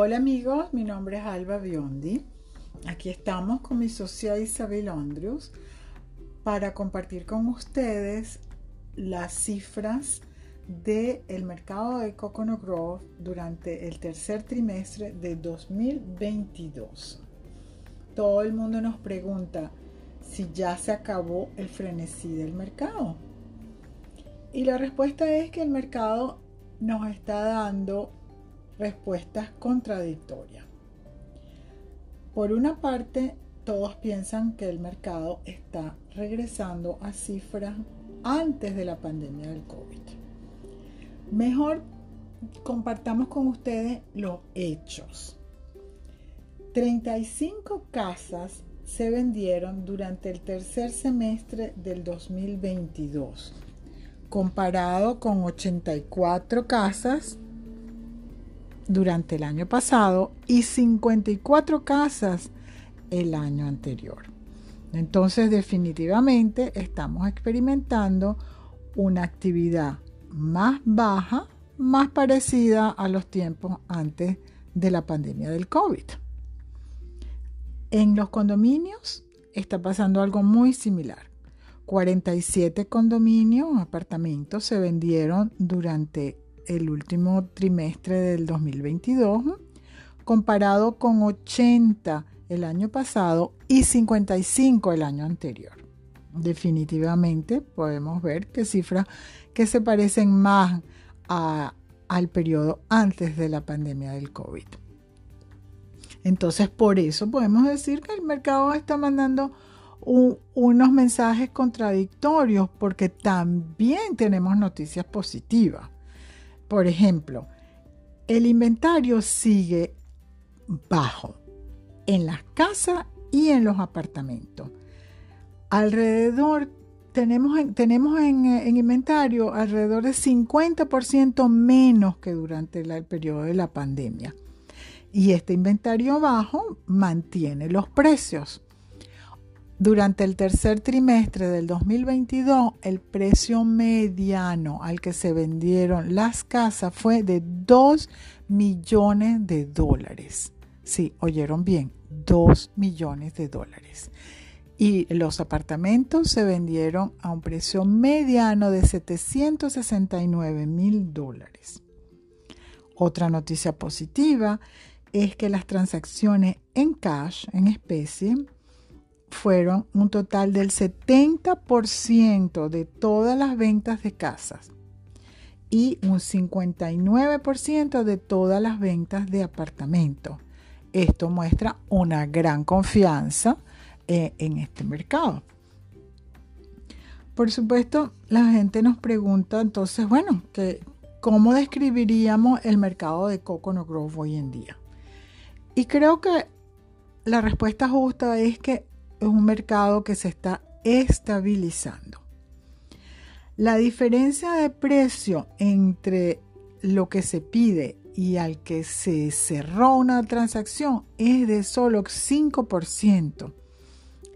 Hola amigos, mi nombre es Alba Biondi. Aquí estamos con mi socia Isabel Andrews para compartir con ustedes las cifras del el mercado de Coconut Grove durante el tercer trimestre de 2022. Todo el mundo nos pregunta si ya se acabó el frenesí del mercado. Y la respuesta es que el mercado nos está dando respuestas contradictorias. Por una parte, todos piensan que el mercado está regresando a cifras antes de la pandemia del COVID. Mejor compartamos con ustedes los hechos. 35 casas se vendieron durante el tercer semestre del 2022, comparado con 84 casas durante el año pasado y 54 casas el año anterior. Entonces definitivamente estamos experimentando una actividad más baja, más parecida a los tiempos antes de la pandemia del COVID. En los condominios está pasando algo muy similar. 47 condominios, apartamentos, se vendieron durante el último trimestre del 2022, comparado con 80 el año pasado y 55 el año anterior. Definitivamente podemos ver que cifras que se parecen más al periodo antes de la pandemia del COVID. Entonces, por eso podemos decir que el mercado está mandando unos mensajes contradictorios porque también tenemos noticias positivas. Por ejemplo, el inventario sigue bajo en las casas y en los apartamentos. Alrededor, tenemos en, tenemos en, inventario alrededor de 50% menos que durante el periodo de la pandemia. Y este inventario bajo mantiene los precios. Durante el tercer trimestre del 2022, el precio mediano al que se vendieron las casas fue de 2 millones de dólares. Sí, oyeron bien, 2 millones de dólares. Y los apartamentos se vendieron a un precio mediano de 769 mil dólares. Otra noticia positiva es que las transacciones en cash, en especie, fueron un total del 70% de todas las ventas de casas y un 59% de todas las ventas de apartamentos. Esto muestra una gran confianza eh, en este mercado. Por supuesto, la gente nos pregunta entonces, bueno, ¿cómo describiríamos el mercado de Coconut Grove hoy en día? Y creo que la respuesta justa es que es un mercado que se está estabilizando. La diferencia de precio entre lo que se pide y al que se cerró una transacción es de solo 5%.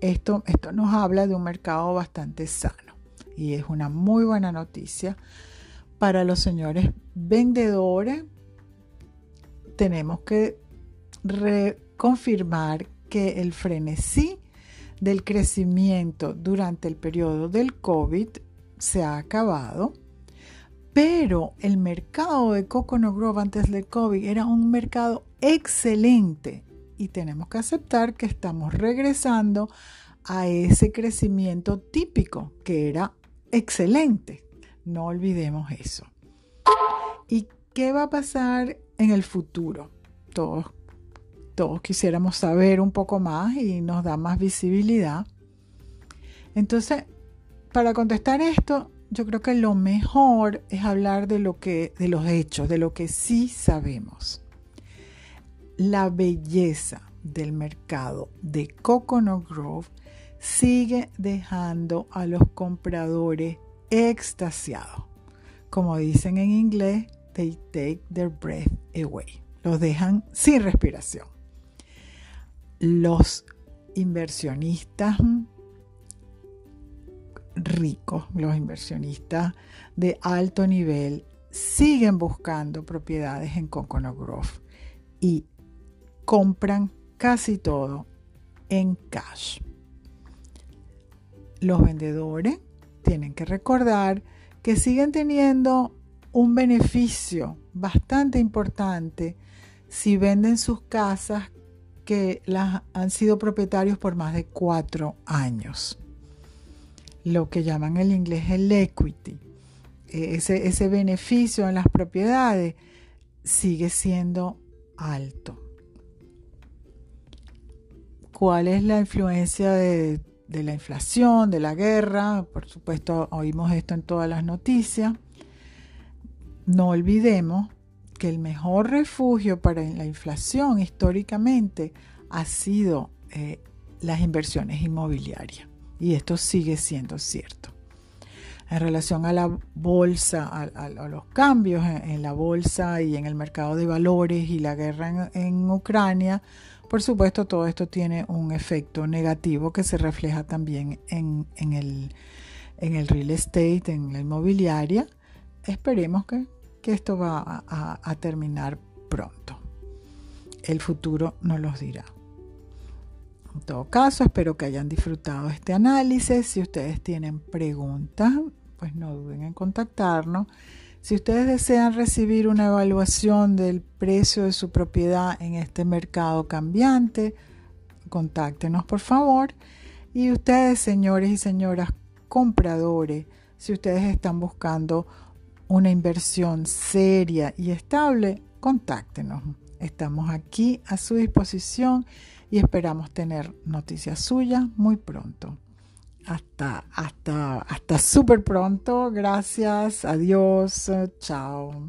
Esto, esto nos habla de un mercado bastante sano y es una muy buena noticia para los señores vendedores. Tenemos que reconfirmar que el frenesí del crecimiento durante el periodo del COVID se ha acabado, pero el mercado de Coconut Grove antes del COVID era un mercado excelente y tenemos que aceptar que estamos regresando a ese crecimiento típico que era excelente. No olvidemos eso. ¿Y qué va a pasar en el futuro? Todos todos quisiéramos saber un poco más y nos da más visibilidad. Entonces, para contestar esto, yo creo que lo mejor es hablar de lo que de los hechos, de lo que sí sabemos. La belleza del mercado de Coconut Grove sigue dejando a los compradores extasiados. Como dicen en inglés, they take their breath away. Los dejan sin respiración los inversionistas ricos, los inversionistas de alto nivel, siguen buscando propiedades en Coconut Grove y compran casi todo en cash. Los vendedores tienen que recordar que siguen teniendo un beneficio bastante importante si venden sus casas que las han sido propietarios por más de cuatro años. Lo que llaman en inglés el equity. E, ese, ese beneficio en las propiedades sigue siendo alto. ¿Cuál es la influencia de, de la inflación, de la guerra? Por supuesto, oímos esto en todas las noticias. No olvidemos que el mejor refugio para la inflación históricamente ha sido eh, las inversiones inmobiliarias. Y esto sigue siendo cierto. En relación a la bolsa, a, los cambios en, la bolsa y en el mercado de valores y la guerra en, Ucrania, por supuesto todo esto tiene un efecto negativo que se refleja también en, el, en el real estate, en la inmobiliaria. Esperemos que que esto va a, terminar pronto. El futuro nos lo dirá. En todo caso, espero que hayan disfrutado este análisis. Si ustedes tienen preguntas, pues no duden en contactarnos. Si ustedes desean recibir una evaluación del precio de su propiedad en este mercado cambiante, contáctenos por favor. Y ustedes, señores y señoras compradores, si ustedes están buscando una inversión seria y estable, contáctenos. Estamos aquí a su disposición y esperamos tener noticias suyas muy pronto. Hasta, hasta, hasta súper pronto. Gracias. Adiós. Chao.